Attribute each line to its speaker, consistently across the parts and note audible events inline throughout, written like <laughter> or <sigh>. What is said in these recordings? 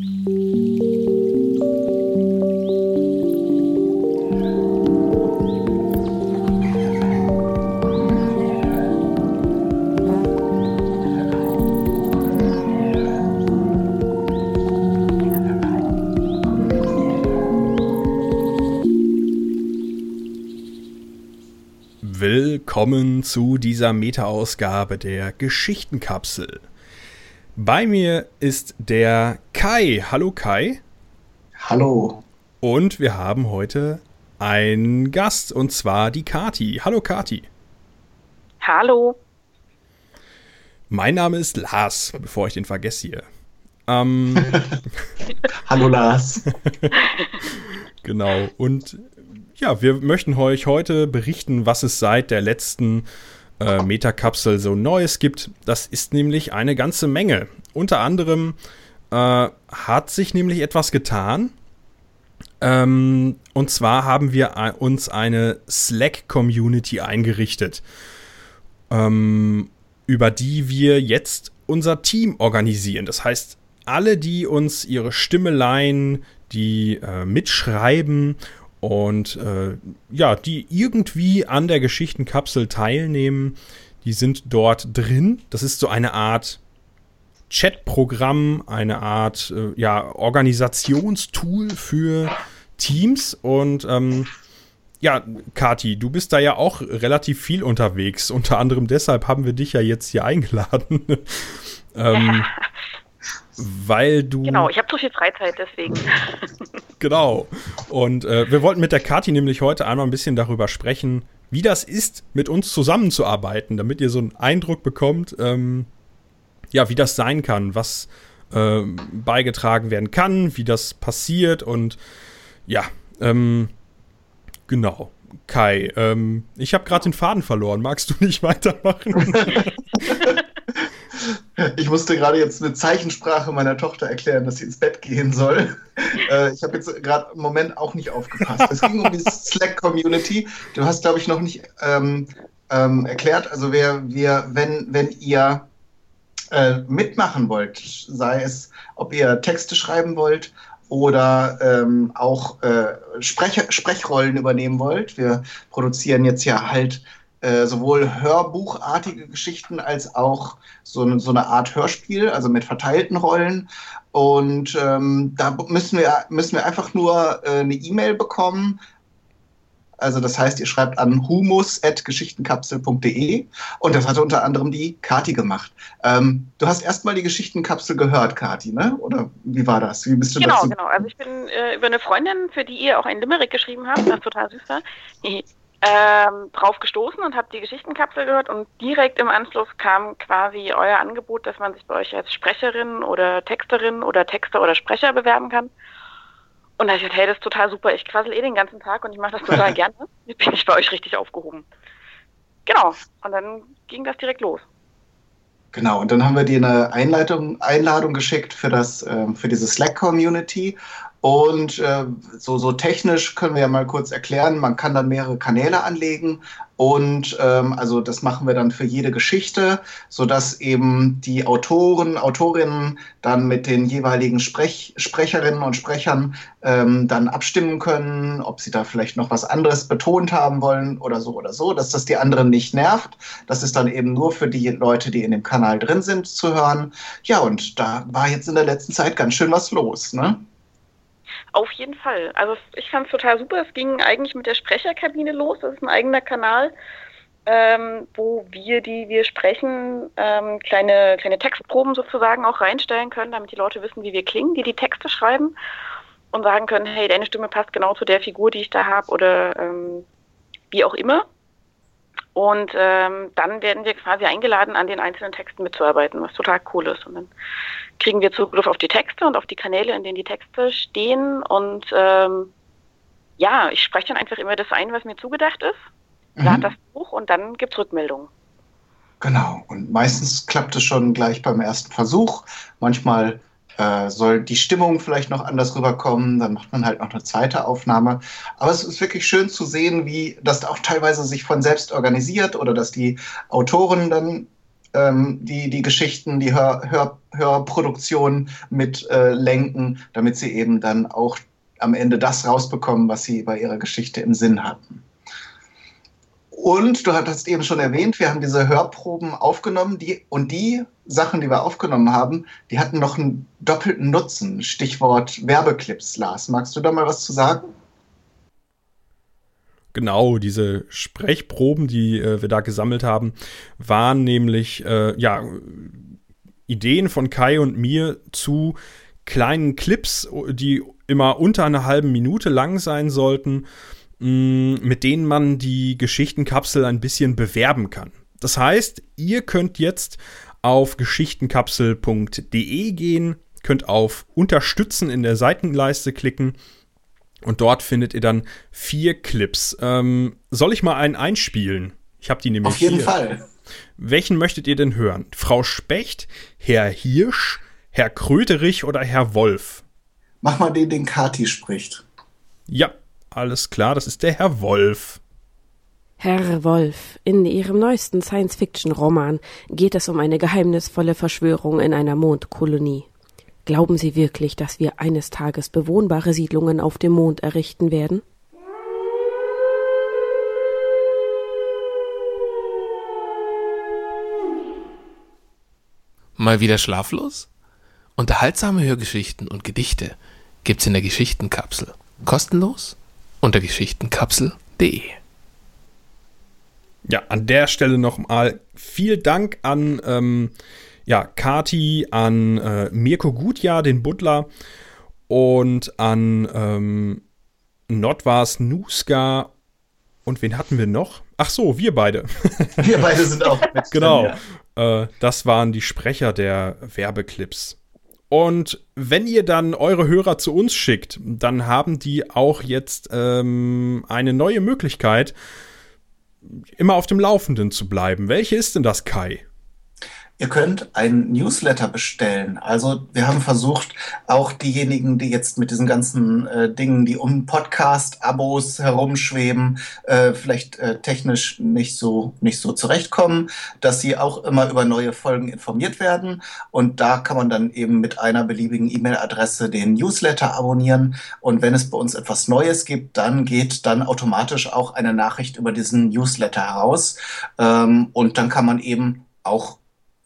Speaker 1: willkommen zu dieser Meta-Ausgabe der Geschichtenkapsel. Bei mir ist der Kai. Hallo Kai.
Speaker 2: Hallo.
Speaker 1: Und wir haben heute einen Gast, und zwar die Kati. Hallo Kati.
Speaker 3: Hallo.
Speaker 1: Mein Name ist Lars, bevor ich den vergesse hier. Ähm, <laughs>
Speaker 2: Hallo Lars. <laughs>
Speaker 1: genau. Und ja, wir möchten euch heute berichten, was es seit der letzten äh, Metakapsel so Neues gibt. Das ist nämlich eine ganze Menge. Unter anderem äh, hat sich nämlich etwas getan. Ähm, und zwar haben wir uns eine Slack-Community eingerichtet, ähm, über die wir jetzt unser Team organisieren. Das heißt, alle, die uns ihre Stimme leihen, die äh, mitschreiben und äh, ja, die irgendwie an der Geschichtenkapsel teilnehmen, die sind dort drin. Das ist so eine Art Chatprogramm, eine Art äh, ja, Organisationstool für Teams. Und ähm, ja, Kati, du bist da ja auch relativ viel unterwegs. Unter anderem deshalb haben wir dich ja jetzt hier eingeladen. <laughs> ähm, weil du.
Speaker 3: Genau, ich habe zu viel Freizeit, deswegen. <laughs>
Speaker 1: genau. Und äh, wir wollten mit der Kati nämlich heute einmal ein bisschen darüber sprechen, wie das ist, mit uns zusammenzuarbeiten, damit ihr so einen Eindruck bekommt, ähm, ja, wie das sein kann, was äh, beigetragen werden kann, wie das passiert und ja, ähm, genau. Kai, ähm, ich habe gerade den Faden verloren. Magst du nicht <laughs> weitermachen? <laughs>
Speaker 2: Ich musste gerade jetzt mit Zeichensprache meiner Tochter erklären, dass sie ins Bett gehen soll. <laughs> Äh, ich habe jetzt gerade im Moment auch nicht aufgepasst. Es ging um die Slack-Community. Du hast, glaube ich, noch nicht ähm, ähm, erklärt. Also wer, wir, wenn, wenn ihr äh, mitmachen wollt, sei es, ob ihr Texte schreiben wollt oder ähm, auch äh, Sprech Sprechrollen übernehmen wollt. Wir produzieren jetzt ja halt äh, sowohl hörbuchartige Geschichten als auch so, eine, so eine Art Hörspiel, also mit verteilten Rollen. Und ähm, da müssen wir, müssen wir einfach nur äh, eine E-Mail bekommen. Also das heißt, ihr schreibt an humus.geschichtenkapsel.de und das hatte unter anderem die Kati gemacht. Ähm, du hast erstmal die Geschichtenkapsel gehört, Kati, ne? Oder wie war das? Wie bist du
Speaker 3: genau,
Speaker 2: dazu?
Speaker 3: Genau, genau. Also ich bin äh, über eine Freundin, für die ihr auch ein Limerick geschrieben habt, das total süß war, <laughs> ähm, drauf gestoßen und habe die Geschichtenkapsel gehört und direkt im Anschluss kam quasi euer Angebot, dass man sich bei euch als Sprecherin oder Texterin oder Texter oder Sprecher bewerben kann. Und da habe ich gesagt, hey, das ist total super, ich quassel eh den ganzen Tag und ich mache das total <laughs> gerne. Jetzt bin ich bei euch richtig aufgehoben. Genau, und dann ging das direkt los.
Speaker 2: Genau, und dann haben wir dir eine Einleitung, Einladung geschickt für, das, äh, für diese Slack-Community und äh, so, so technisch können wir ja mal kurz erklären, man kann dann mehrere Kanäle anlegen und ähm, also das machen wir dann für jede Geschichte, sodass eben die Autoren, Autorinnen dann mit den jeweiligen Sprech Sprecherinnen und Sprechern ähm, dann abstimmen können, ob sie da vielleicht noch was anderes betont haben wollen oder so oder so, dass das die anderen nicht nervt. Das ist dann eben nur für die Leute, die in dem Kanal drin sind, zu hören. Ja, und da war jetzt in der letzten Zeit ganz schön was los, ne?
Speaker 3: Auf jeden Fall. Also ich fand es total super. Es ging eigentlich mit der Sprecherkabine los. Das ist ein eigener Kanal, ähm, wo wir, die wir sprechen, ähm, kleine, kleine Textproben sozusagen auch reinstellen können, damit die Leute wissen, wie wir klingen, die die Texte schreiben und sagen können, hey, deine Stimme passt genau zu der Figur, die ich da habe oder ähm, wie auch immer. Und ähm, dann werden wir quasi eingeladen, an den einzelnen Texten mitzuarbeiten, was total cool ist. Und dann kriegen wir Zugriff auf die Texte und auf die Kanäle, in denen die Texte stehen. Und ähm, ja, ich spreche dann einfach immer das ein, was mir zugedacht ist, lade mhm. das Buch und dann gibt es Rückmeldungen.
Speaker 2: Genau, und meistens klappt es schon gleich beim ersten Versuch. Manchmal äh, soll die Stimmung vielleicht noch anders rüberkommen, dann macht man halt noch eine zweite Aufnahme. Aber es ist wirklich schön zu sehen, wie das auch teilweise sich von selbst organisiert oder dass die Autoren dann ähm, die, die Geschichten, die Hör, Hör, Hörproduktion mit äh, lenken, damit sie eben dann auch am Ende das rausbekommen, was sie bei ihrer Geschichte im Sinn hatten. Und du hattest eben schon erwähnt, wir haben diese Hörproben aufgenommen, die und die Sachen, die wir aufgenommen haben, die hatten noch einen doppelten Nutzen. Stichwort Werbeclips, Lars. Magst du da mal was zu sagen?
Speaker 1: Genau, diese Sprechproben, die äh, wir da gesammelt haben, waren nämlich äh, ja Ideen von Kai und mir zu kleinen Clips, die immer unter einer halben Minute lang sein sollten Mm, mit denen man die Geschichtenkapsel ein bisschen bewerben kann. Das heißt, ihr könnt jetzt auf geschichtenkapsel.de gehen, könnt auf Unterstützen in der Seitenleiste klicken und dort findet ihr dann vier Clips. Ähm, soll ich mal einen einspielen? Ich habe die nämlich.
Speaker 2: Auf jeden
Speaker 1: hier.
Speaker 2: Fall.
Speaker 1: Welchen möchtet ihr denn hören? Frau Specht, Herr Hirsch, Herr Kröterich oder Herr Wolf?
Speaker 2: Mach mal den, den Kati spricht.
Speaker 1: Ja, alles klar, das ist der Herr Wolf.
Speaker 4: Herr Wolf, in Ihrem neuesten Science-Fiction-Roman geht es um eine geheimnisvolle Verschwörung in einer Mondkolonie. Glauben Sie wirklich, dass wir eines Tages bewohnbare Siedlungen auf dem Mond errichten werden?
Speaker 5: Mal wieder schlaflos? Unterhaltsame Hörgeschichten und Gedichte gibt's in der Geschichtenkapsel. Kostenlos unter geschichtenkapsel.de.
Speaker 1: Ja, an der Stelle nochmal viel Dank an ähm, ja, Kati, an äh, Mirko Gutjahr, den Butler, und an ähm, Notwas Nuska. Und wen hatten wir noch? Ach so, wir beide. <laughs>
Speaker 2: Wir beide sind auch <laughs>
Speaker 1: mit. genau. Äh, das waren die Sprecher der Werbeclips. Und wenn ihr dann eure Hörer zu uns schickt, dann haben die auch jetzt ähm, eine neue Möglichkeit, immer auf dem Laufenden zu bleiben. Welche ist denn das, Kai?
Speaker 2: Ihr könnt ein Newsletter bestellen. Also wir haben versucht, auch diejenigen, die jetzt mit diesen ganzen äh, Dingen, die um Podcast-Abos herumschweben, äh, vielleicht äh, technisch nicht so nicht so zurechtkommen, dass sie auch immer über neue Folgen informiert werden. Und da kann man dann eben mit einer beliebigen E-Mail-Adresse den Newsletter abonnieren. Und wenn es bei uns etwas Neues gibt, dann geht dann automatisch auch eine Nachricht über diesen Newsletter heraus. Ähm, und dann kann man eben auch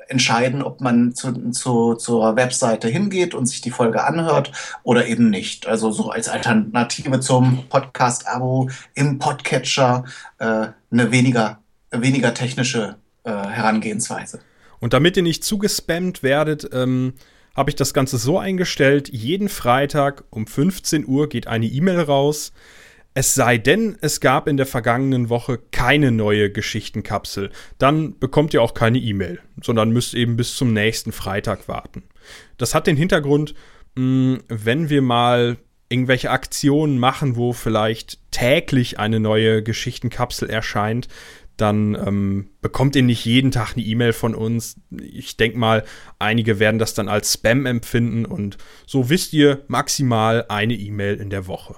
Speaker 2: entscheiden, ob man zu, zu, zur Webseite hingeht und sich die Folge anhört oder eben nicht. Also so als Alternative zum Podcast-Abo im Podcatcher äh, eine weniger, weniger technische äh, Herangehensweise.
Speaker 1: Und damit ihr nicht zugespammt werdet, ähm, habe ich das Ganze so eingestellt, jeden Freitag um 15 Uhr geht eine E-Mail raus es sei denn, es gab in der vergangenen Woche keine neue Geschichtenkapsel. Dann bekommt ihr auch keine E-Mail, sondern müsst eben bis zum nächsten Freitag warten. Das hat den Hintergrund, mh, wenn wir mal irgendwelche Aktionen machen, wo vielleicht täglich eine neue Geschichtenkapsel erscheint, dann ähm, bekommt ihr nicht jeden Tag eine E-Mail von uns. Ich denke mal, einige werden das dann als Spam empfinden und so wisst ihr maximal eine E-Mail in der Woche.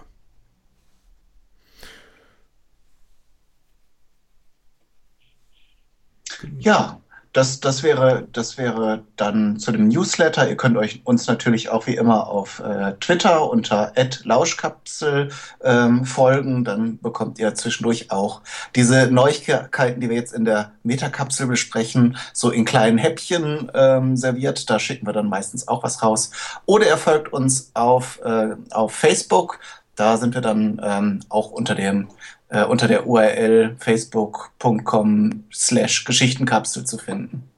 Speaker 2: Ja, das, das, wäre, das wäre dann zu dem Newsletter. Ihr könnt euch uns natürlich auch wie immer auf äh, Twitter unter @lauschkapsel ähm, folgen. Dann bekommt ihr zwischendurch auch diese Neuigkeiten, die wir jetzt in der Metakapsel besprechen, so in kleinen Häppchen ähm, serviert. Da schicken wir dann meistens auch was raus. Oder ihr folgt uns auf, äh, auf Facebook. Da sind wir dann ähm, auch unter dem äh, unter der URL facebook.com slash Geschichtenkapsel zu finden.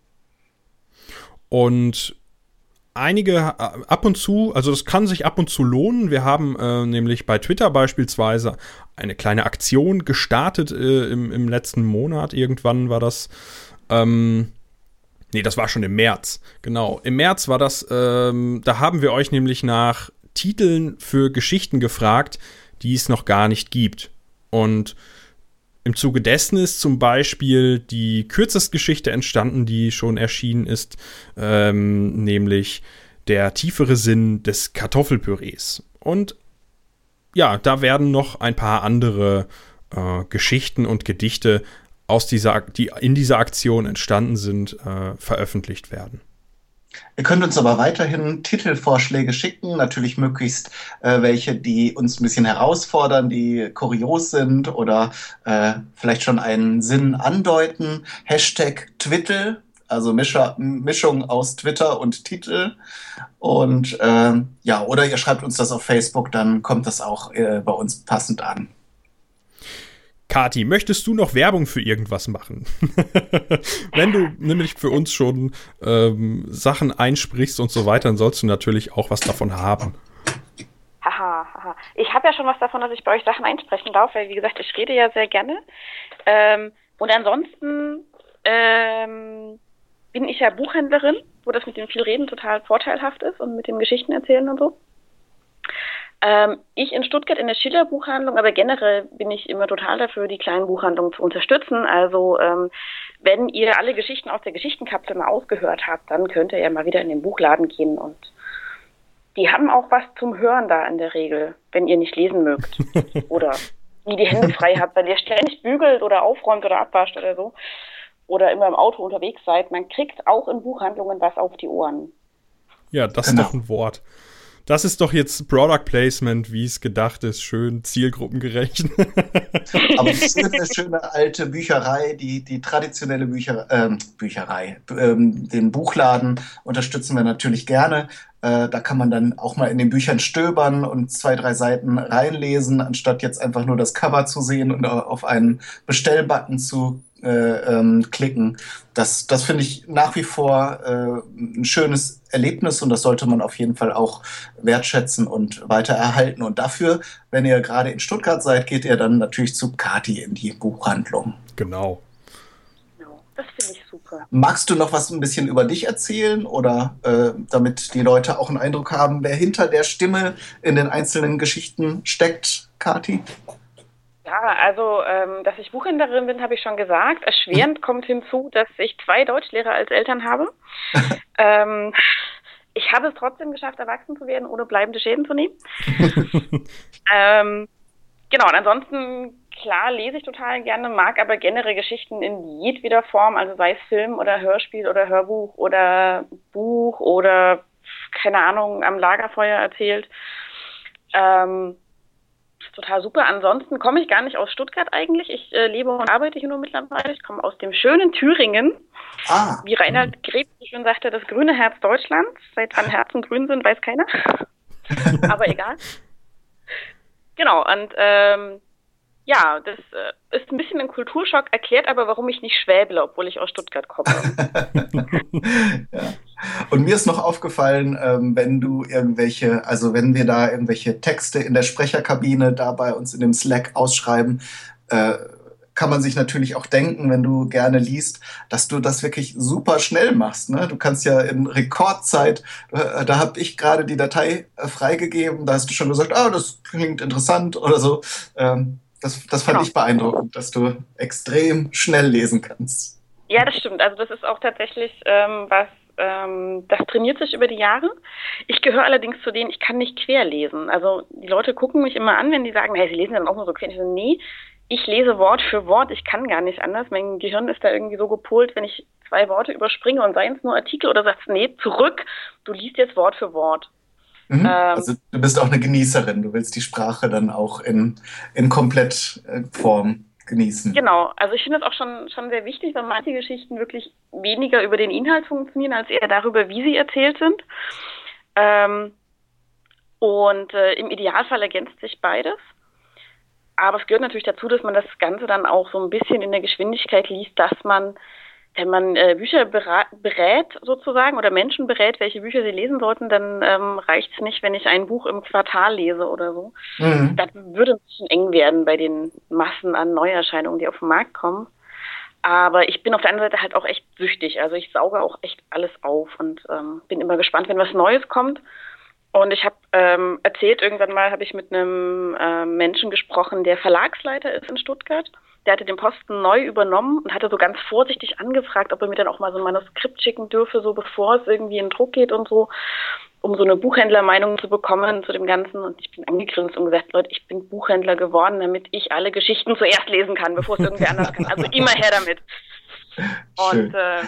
Speaker 1: Und einige äh, ab und zu, also das kann sich ab und zu lohnen. Wir haben äh, nämlich bei Twitter beispielsweise eine kleine Aktion gestartet äh, im, im, letzten Monat. Irgendwann war das. Ähm, nee, das war schon im März. Genau. Im März war das. Ähm, da haben wir euch nämlich nach Titeln für Geschichten gefragt, die es noch gar nicht gibt. Und im Zuge dessen ist zum Beispiel die Kürzestgeschichte entstanden, die schon erschienen ist, ähm, nämlich der tiefere Sinn des Kartoffelpürees. Und ja, da werden noch ein paar andere äh, Geschichten und Gedichte aus dieser, die in dieser Aktion entstanden sind, äh, veröffentlicht werden.
Speaker 2: Ihr könnt uns aber weiterhin Titelvorschläge schicken, natürlich möglichst äh, welche, die uns ein bisschen herausfordern, die kurios sind oder äh, vielleicht schon einen Sinn andeuten. Hashtag Twitter, also Mischer, Mischung aus Twitter und Titel. Und äh, ja, oder ihr schreibt uns das auf Facebook, dann kommt das auch äh, bei uns passend an.
Speaker 1: Kati, möchtest du noch Werbung für irgendwas machen? <laughs> Wenn du nämlich für uns schon ähm, Sachen einsprichst und so weiter, dann sollst du natürlich auch was davon haben.
Speaker 3: Haha, haha. Ich habe ja schon was davon, dass ich bei euch Sachen einsprechen darf, weil wie gesagt, ich rede ja sehr gerne. Ähm, und ansonsten ähm, bin ich ja Buchhändlerin, wo das mit dem viel Reden total vorteilhaft ist und mit dem Geschichten erzählen und so. Ähm, ich in Stuttgart in der Schiller Buchhandlung, aber generell bin ich immer total dafür, die kleinen Buchhandlungen zu unterstützen. Also ähm, wenn ihr alle Geschichten aus der Geschichtenkapsel mal ausgehört habt, dann könnt ihr ja mal wieder in den Buchladen gehen und die haben auch was zum Hören da in der Regel, wenn ihr nicht lesen mögt <laughs> oder nie die Hände frei habt, weil ihr ständig bügelt oder aufräumt oder abwascht oder so oder immer im Auto unterwegs seid. Man kriegt auch in Buchhandlungen was auf die Ohren.
Speaker 1: Ja, das genau. ist doch ein Wort. Das ist doch jetzt Product Placement, wie es gedacht ist, schön zielgruppengerecht. <laughs>
Speaker 2: Aber es ist eine schöne alte Bücherei, die, die traditionelle Bücher, ähm, Bücherei, ähm, den Buchladen unterstützen wir natürlich gerne. Äh, da kann man dann auch mal in den Büchern stöbern und zwei, drei Seiten reinlesen, anstatt jetzt einfach nur das Cover zu sehen und auf einen Bestellbutton zu äh, ähm, klicken. Das, das finde ich nach wie vor äh, ein schönes Erlebnis und das sollte man auf jeden Fall auch wertschätzen und weiter erhalten. Und dafür, wenn ihr gerade in Stuttgart seid, geht ihr dann natürlich zu Kati in die Buchhandlung.
Speaker 1: Genau.
Speaker 3: genau. Das finde ich super.
Speaker 2: Magst du noch was ein bisschen über dich erzählen oder äh, damit die Leute auch einen Eindruck haben, wer hinter der Stimme in den einzelnen Geschichten steckt, Kati?
Speaker 3: Ja, also, ähm, dass ich Buchhändlerin bin, habe ich schon gesagt. Erschwerend kommt hinzu, dass ich zwei Deutschlehrer als Eltern habe. <laughs> ähm, ich habe es trotzdem geschafft, erwachsen zu werden, ohne bleibende Schäden zu nehmen. <laughs> ähm, genau, und ansonsten, klar, lese ich total gerne, mag aber generell Geschichten in jedweder Form, also sei es Film oder Hörspiel oder Hörbuch oder Buch oder, keine Ahnung, am Lagerfeuer erzählt. Ähm, total super. Ansonsten komme ich gar nicht aus Stuttgart eigentlich. Ich äh, lebe und arbeite hier nur mittlerweile. Ich komme aus dem schönen Thüringen. Ah. Wie Reinhard Greb schön sagte, das grüne Herz Deutschlands. Seit wann Herzen grün sind, weiß keiner. <laughs> Aber egal. Genau, und ähm, ja, das äh, ist ein bisschen ein Kulturschock, erklärt aber, warum ich nicht schwäble, obwohl ich aus Stuttgart komme. <laughs>
Speaker 2: ja. Und mir ist noch aufgefallen, ähm, wenn du irgendwelche, also wenn wir da irgendwelche Texte in der Sprecherkabine da bei uns in dem Slack ausschreiben, äh, kann man sich natürlich auch denken, wenn du gerne liest, dass du das wirklich super schnell machst. Ne? Du kannst ja in Rekordzeit, äh, da habe ich gerade die Datei äh, freigegeben, da hast du schon gesagt, ah, das klingt interessant oder so. Ähm, das, das fand genau. ich beeindruckend, dass du extrem schnell lesen kannst.
Speaker 3: Ja, das stimmt. Also das ist auch tatsächlich ähm, was, ähm, das trainiert sich über die Jahre. Ich gehöre allerdings zu denen, ich kann nicht quer lesen. Also die Leute gucken mich immer an, wenn die sagen, hey, sie lesen dann auch nur so quer. Ich so, nee, ich lese Wort für Wort, ich kann gar nicht anders. Mein Gehirn ist da irgendwie so gepolt, wenn ich zwei Worte überspringe und seien es nur Artikel oder sagst, nee, zurück, du liest jetzt Wort für Wort.
Speaker 2: Mhm. Ähm, also du bist auch eine Genießerin, du willst die Sprache dann auch in, in Komplettform genießen.
Speaker 3: Genau, also ich finde es auch schon, schon sehr wichtig, weil manche Geschichten wirklich weniger über den Inhalt funktionieren, als eher darüber, wie sie erzählt sind. Ähm, und äh, im Idealfall ergänzt sich beides. Aber es gehört natürlich dazu, dass man das Ganze dann auch so ein bisschen in der Geschwindigkeit liest, dass man wenn man äh, Bücher berät sozusagen oder Menschen berät, welche Bücher sie lesen sollten, dann ähm, reicht es nicht, wenn ich ein Buch im Quartal lese oder so. Mhm. Das würde ein bisschen eng werden bei den Massen an Neuerscheinungen, die auf den Markt kommen. Aber ich bin auf der anderen Seite halt auch echt süchtig. Also ich sauge auch echt alles auf und ähm, bin immer gespannt, wenn was Neues kommt. Und ich habe ähm, erzählt, irgendwann mal habe ich mit einem äh, Menschen gesprochen, der Verlagsleiter ist in Stuttgart der hatte den Posten neu übernommen und hatte so ganz vorsichtig angefragt, ob er mir dann auch mal so ein Manuskript schicken dürfe, so bevor es irgendwie in Druck geht und so. um so eine Buchhändlermeinung zu bekommen zu dem Ganzen. Und ich bin angegrinst und gesagt, Leute, ich bin Buchhändler geworden, damit ich alle Geschichten zuerst lesen kann, bevor es irgendwer anders kann. Also immer her damit. <laughs> Und äh,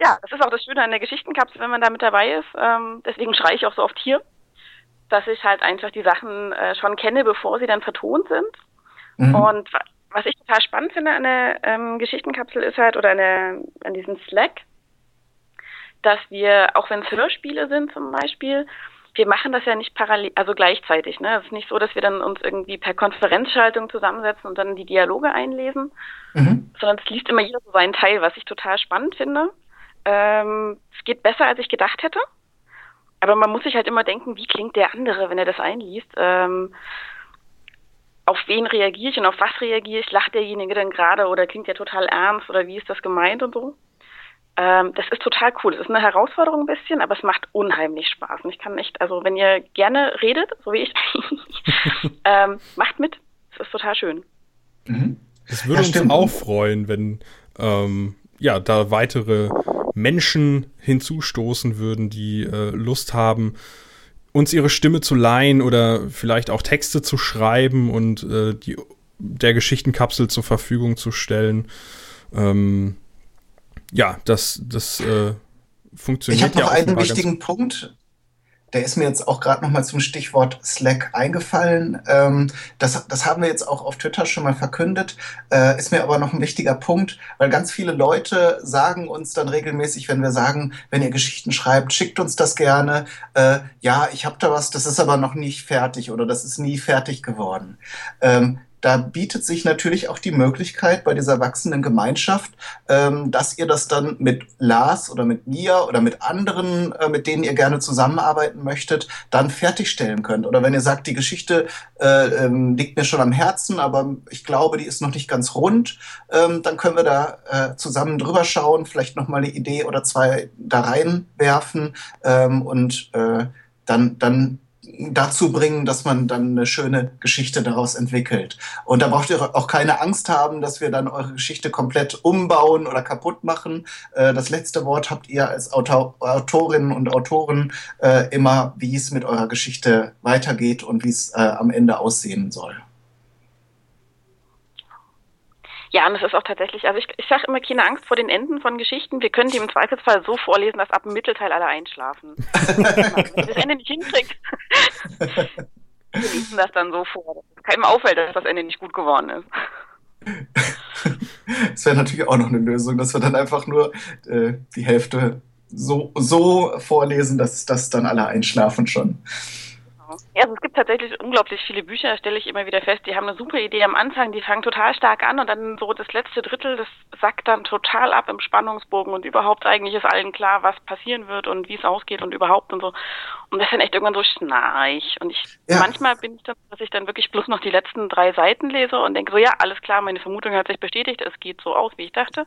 Speaker 3: ja, das ist auch das Schöne an der Geschichtenkapsel, wenn man da mit dabei ist. Ähm, deswegen schreie ich auch so oft hier, dass ich halt einfach die Sachen äh, schon kenne, bevor sie dann vertont sind. Mhm. Und was ich total spannend finde an der ähm, Geschichtenkapsel ist halt, oder an, der, an diesem Slack, dass wir, auch wenn es Hörspiele sind zum Beispiel, wir machen das ja nicht parallel, also gleichzeitig. Ne? Es ist nicht so, dass wir dann uns irgendwie per Konferenzschaltung zusammensetzen und dann die Dialoge einlesen, mhm. sondern es liest immer jeder so seinen Teil, was ich total spannend finde. Ähm, es geht besser, als ich gedacht hätte. Aber man muss sich halt immer denken, wie klingt der andere, wenn er das einliest. Ähm, auf wen reagiere ich und auf was reagiere ich? Lacht derjenige denn gerade oder klingt der total ernst oder wie ist das gemeint und so? Ähm, das ist total cool. Das ist eine Herausforderung ein bisschen, aber es macht unheimlich Spaß. Und ich kann echt, also wenn ihr gerne redet, so wie ich, <laughs> ähm, macht mit. Es ist total schön.
Speaker 1: Mhm. Es würde ja, uns auch freuen, wenn ähm, ja da weitere Menschen hinzustoßen würden, die äh, Lust haben, uns ihre Stimme zu leihen oder vielleicht auch Texte zu schreiben und äh, die, der Geschichtenkapsel zur Verfügung zu stellen. Ähm, ja, das, das äh, funktioniert.
Speaker 2: Ich habe noch ja einen wichtigen Punkt, der ist mir jetzt auch gerade noch mal zum Stichwort Slack eingefallen. Ähm, das, das haben wir jetzt auch auf Twitter schon mal verkündet, äh, ist mir aber noch ein wichtiger Punkt, weil ganz viele Leute sagen uns dann regelmäßig, wenn wir sagen, wenn ihr Geschichten schreibt, schickt uns das gerne. Äh, ja, ich habe da was, das ist aber noch nicht fertig oder das ist nie fertig geworden. Ähm, da bietet sich natürlich auch die Möglichkeit bei dieser wachsenden Gemeinschaft, ähm, dass ihr das dann mit Lars oder mit mir oder mit anderen, äh, mit denen ihr gerne zusammenarbeiten möchtet, dann fertigstellen könnt. Oder wenn ihr sagt, die Geschichte äh, ähm, liegt mir schon am Herzen, aber ich glaube, die ist noch nicht ganz rund, ähm, dann können wir da äh, zusammen drüber schauen, vielleicht noch mal eine Idee oder zwei da reinwerfen ähm, und äh, dann, dann dazu bringen, dass man dann eine schöne Geschichte daraus entwickelt. Und da braucht ihr auch keine Angst haben, dass wir dann eure Geschichte komplett umbauen oder kaputt machen. Äh, das letzte Wort habt ihr als Autor Autorinnen und Autoren äh, immer, wie es mit eurer Geschichte weitergeht und wie es äh, am Ende aussehen soll.
Speaker 3: Ja, und es ist auch tatsächlich, also ich, ich sage immer keine Angst vor den Enden von Geschichten. Wir können die im Zweifelsfall so vorlesen, dass ab dem Mittelteil alle einschlafen. <laughs> Wenn das Ende nicht hinkriegt, <laughs> wir lesen das dann so vor. Dass keinem auffällt, dass das Ende nicht gut geworden ist. <laughs>
Speaker 2: Das wäre natürlich auch noch eine Lösung, dass wir dann einfach nur äh, die Hälfte so, so vorlesen, dass, dass dann alle einschlafen schon.
Speaker 3: Ja, also es gibt tatsächlich unglaublich viele Bücher, stelle ich immer wieder fest. Die haben eine super Idee am Anfang, die fangen total stark an und dann so das letzte Drittel, das sackt dann total ab im Spannungsbogen und überhaupt eigentlich ist allen klar, was passieren wird und wie es ausgeht und überhaupt und so. Und das ist dann echt irgendwann so schnarch. Und ich ja. manchmal bin ich dann, dass ich dann wirklich bloß noch die letzten drei Seiten lese und denke so, ja, alles klar, meine Vermutung hat sich bestätigt, es geht so aus, wie ich dachte.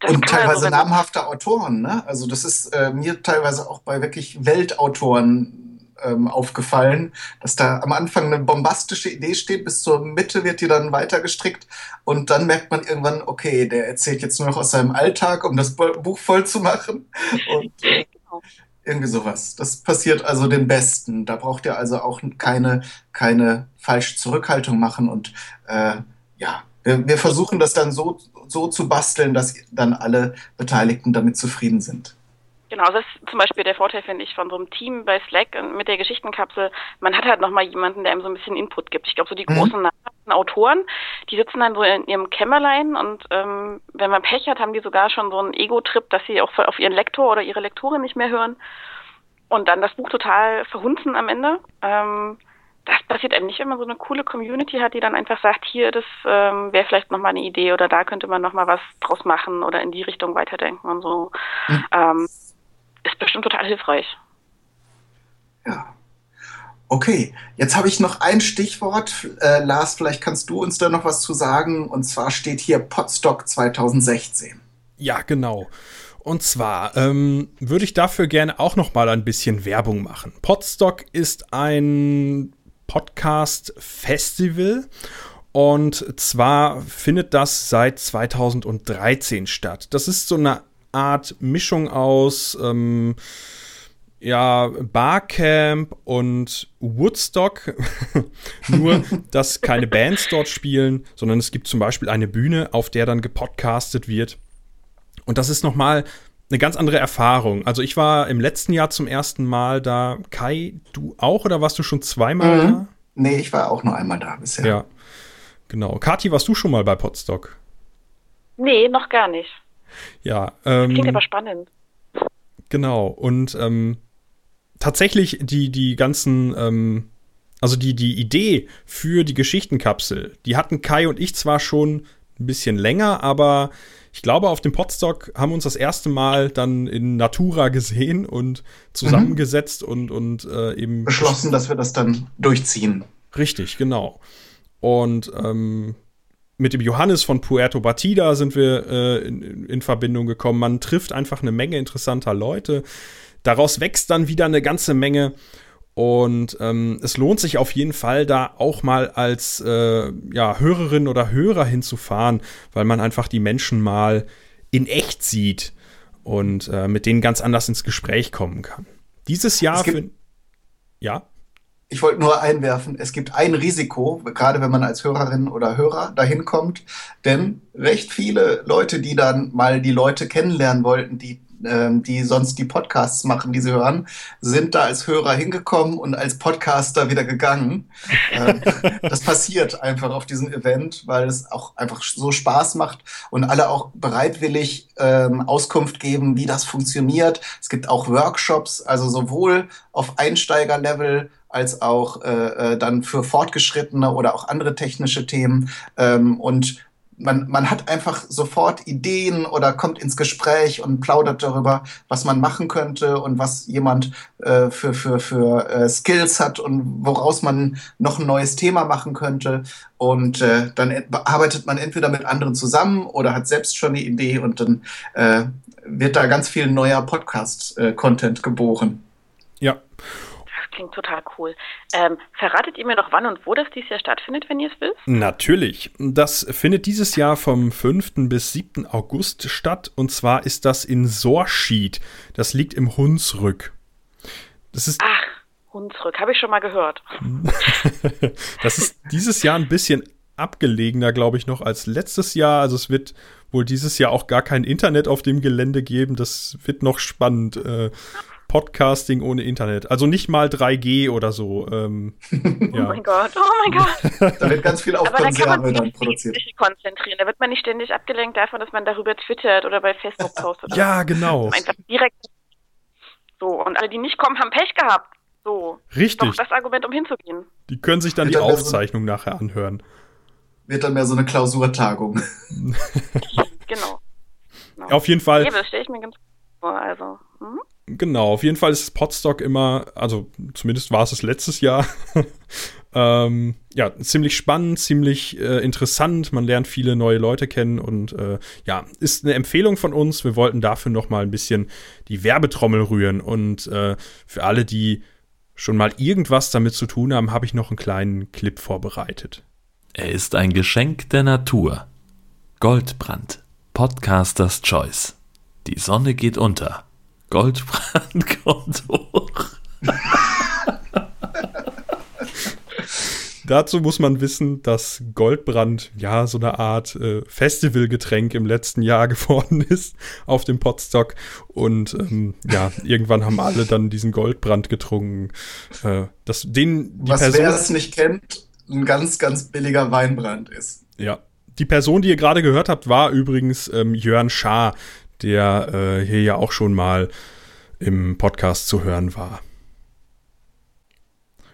Speaker 2: Das und teilweise so namhafte Autoren, ne? Also das ist äh, mir teilweise auch bei wirklich Weltautoren ähm, aufgefallen, dass da am Anfang eine bombastische Idee steht, bis zur Mitte wird die dann weiter gestrickt und dann merkt man irgendwann, okay, der erzählt jetzt nur noch aus seinem Alltag, um das Buch voll zu machen. <laughs> Und äh, genau. irgendwie sowas. Das passiert also den Besten. Da braucht ihr also auch keine, keine falsche Zurückhaltung machen und äh, ja, wir, wir versuchen das dann so, so zu basteln, dass dann alle Beteiligten damit zufrieden sind.
Speaker 3: Genau, das ist zum Beispiel der Vorteil, finde ich, von so einem Team bei Slack und mit der Geschichtenkapsel. Man hat halt nochmal jemanden, der einem so ein bisschen Input gibt. Ich glaube, so die mhm. großen Autoren, die sitzen dann so in ihrem Kämmerlein und ähm, wenn man Pech hat, haben die sogar schon so einen Ego-Trip, dass sie auch auf ihren Lektor oder ihre Lektorin nicht mehr hören und dann das Buch total verhunzen am Ende. Ähm, das passiert einem nicht, wenn man so eine coole Community hat, die dann einfach sagt, hier, das ähm, wäre vielleicht nochmal eine Idee oder da könnte man nochmal was draus machen oder in die Richtung weiterdenken und so. Mhm. Ähm, ist bestimmt total hilfreich.
Speaker 2: Ja. Okay, jetzt habe ich noch ein Stichwort. Äh, Lars, vielleicht kannst du uns da noch was zu sagen. Und zwar steht hier Podstock 2016.
Speaker 1: Ja, genau. Und zwar ähm, würde ich dafür gerne auch noch mal ein bisschen Werbung machen. Podstock ist ein Podcast-Festival und zwar findet das seit 2013 statt. Das ist so eine Art Mischung aus ähm, ja, Barcamp und Woodstock. <laughs> Nur, dass keine Bands dort spielen, sondern es gibt zum Beispiel eine Bühne, auf der dann gepodcastet wird. Und das ist nochmal eine ganz andere Erfahrung. Also ich war im letzten Jahr zum ersten Mal da. Kai, du auch oder warst du schon zweimal mhm. da?
Speaker 2: Nee, ich war auch nur einmal da bisher.
Speaker 1: Ja, genau. Kati, warst du schon mal bei Podstock?
Speaker 3: Nee, noch gar nicht.
Speaker 1: Ja.
Speaker 3: Ähm, Klingt aber spannend.
Speaker 1: Genau. Und ähm, tatsächlich die, die ganzen, ähm, also die, die Idee für die Geschichtenkapsel, die hatten Kai und ich zwar schon ein bisschen länger, aber ich glaube, auf dem Podstock haben wir uns das erste Mal dann in Natura gesehen und zusammengesetzt mhm. und, und äh, eben.
Speaker 2: Beschlossen, dass wir das dann durchziehen.
Speaker 1: Richtig, genau. Und ähm, mit dem Johannes von Puerto Batida sind wir äh, in, in, Verbindung gekommen. Man trifft einfach eine Menge interessanter Leute. Daraus wächst dann wieder eine ganze Menge. Und ähm, es lohnt sich auf jeden Fall, da auch mal als äh, ja, Hörerin oder Hörer hinzufahren, weil man einfach die Menschen mal in echt sieht und äh, mit denen ganz anders ins Gespräch kommen kann. Dieses Jahr für. Ja.
Speaker 2: Ich wollte nur einwerfen, es gibt ein Risiko, gerade wenn man als Hörerin oder Hörer dahin kommt, denn recht viele Leute, die dann mal die Leute kennenlernen wollten, die ähm, die sonst die Podcasts machen, die sie hören, sind da als Hörer hingekommen und als Podcaster wieder gegangen. Ähm, <laughs> das passiert einfach auf diesem Event, weil es auch einfach so Spaß macht und alle auch bereitwillig ähm, Auskunft geben, wie das funktioniert. Es gibt auch Workshops, also sowohl auf Einsteigerlevel als auch äh, äh dann für fortgeschrittene oder auch andere technische Themen. Ähm, und man, man hat einfach sofort Ideen oder kommt ins Gespräch und plaudert darüber, was man machen könnte und was jemand äh, für, für, für äh, Skills hat und woraus man noch ein neues Thema machen könnte. Und äh, dann arbeitet man entweder mit anderen zusammen oder hat selbst schon eine Idee und dann äh, wird da ganz viel neuer Podcast-Content geboren.
Speaker 1: Ja
Speaker 3: klingt total cool. Ähm, verratet ihr mir noch, wann und wo das dieses Jahr stattfindet, wenn ihr es wisst?
Speaker 1: Natürlich. Das findet dieses Jahr vom 5. bis 7. August statt. Und zwar ist das in Sorschied. Das liegt im Hunsrück.
Speaker 3: Das ist Ach, Hunsrück, habe ich schon mal gehört. <laughs>
Speaker 1: das ist dieses Jahr ein bisschen abgelegener, glaube ich, noch als letztes Jahr. Also es wird wohl dieses Jahr auch gar kein Internet auf dem Gelände geben. Das wird noch spannend. Äh, Podcasting ohne Internet. Also nicht mal 3G oder so. Ähm, <laughs>
Speaker 3: ja. Oh mein Gott, oh mein Gott.
Speaker 2: da wird ganz viel auf Konserve dann produziert.
Speaker 3: Sich konzentrieren. Da wird man nicht ständig abgelenkt davon, dass man darüber twittert oder bei Facebook postet.
Speaker 1: ja, genau.
Speaker 3: Einfach direkt. So, und alle, die nicht kommen, haben Pech gehabt. So.
Speaker 1: Richtig.
Speaker 3: Doch das Argument, um hinzugehen.
Speaker 1: Die können sich dann wird die dann Aufzeichnung so, nachher anhören.
Speaker 2: Wird dann mehr so eine Klausurtagung.
Speaker 3: genau. <laughs>
Speaker 1: genau. Auf jeden Fall.
Speaker 3: Nee, das stelle ich mir ganz vor. Also. Hm?
Speaker 1: Genau, auf jeden Fall ist Podstock immer, also zumindest war es das letztes Jahr, <laughs> ähm, ja, ziemlich spannend, ziemlich äh, interessant. Man lernt viele neue Leute kennen und äh, ja, ist eine Empfehlung von uns. Wir wollten dafür noch mal ein bisschen die Werbetrommel rühren und äh, für alle, die schon mal irgendwas damit zu tun haben, habe ich noch einen kleinen Clip vorbereitet.
Speaker 6: Er ist ein Geschenk der Natur. Goldbrand, Podcasters Choice. Die Sonne geht unter. Goldbrand kommt hoch. <laughs>
Speaker 1: Dazu muss man wissen, dass Goldbrand ja so eine Art äh, Festivalgetränk im letzten Jahr <laughs> geworden ist auf dem Potstock. Und ähm, ja, irgendwann haben alle dann diesen Goldbrand getrunken. Äh, das, den,
Speaker 2: die Was Person, wer es nicht kennt, ein ganz, ganz billiger Weinbrand ist.
Speaker 1: Ja. Die Person, die ihr gerade gehört habt, war übrigens ähm, Jörn Schaar, der äh, hier ja auch schon mal im Podcast zu hören war.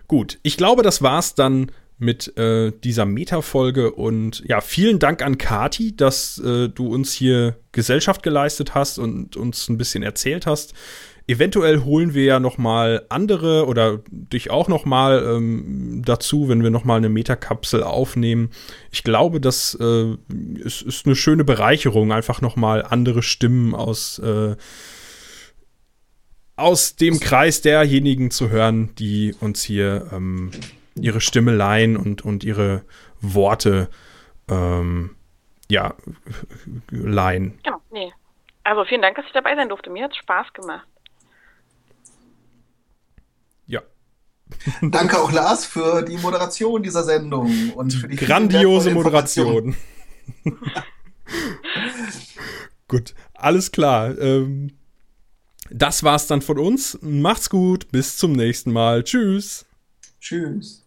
Speaker 1: Gut, ich glaube, das war's dann mit äh, dieser Meta-Folge und ja, vielen Dank an Kati, dass äh, du uns hier Gesellschaft geleistet hast und uns ein bisschen erzählt hast. Eventuell holen wir ja noch mal andere oder dich auch noch mal ähm, dazu, wenn wir noch mal eine Metakapsel aufnehmen. Ich glaube, das äh, ist, ist, eine schöne Bereicherung, einfach noch mal andere Stimmen aus äh, aus dem Kreis derjenigen zu hören, die uns hier ähm, ihre Stimme leihen und, und ihre Worte ähm, ja, <laughs> leihen.
Speaker 3: Genau, nee. Also vielen Dank, dass ich dabei sein durfte. Mir hat Spaß gemacht. <laughs>
Speaker 2: Danke auch Lars für die Moderation dieser Sendung und für die
Speaker 1: Grandiose Moderation. <laughs> gut, alles klar. Ähm, das war's dann von uns. Macht's gut, bis zum nächsten Mal. Tschüss.
Speaker 2: Tschüss.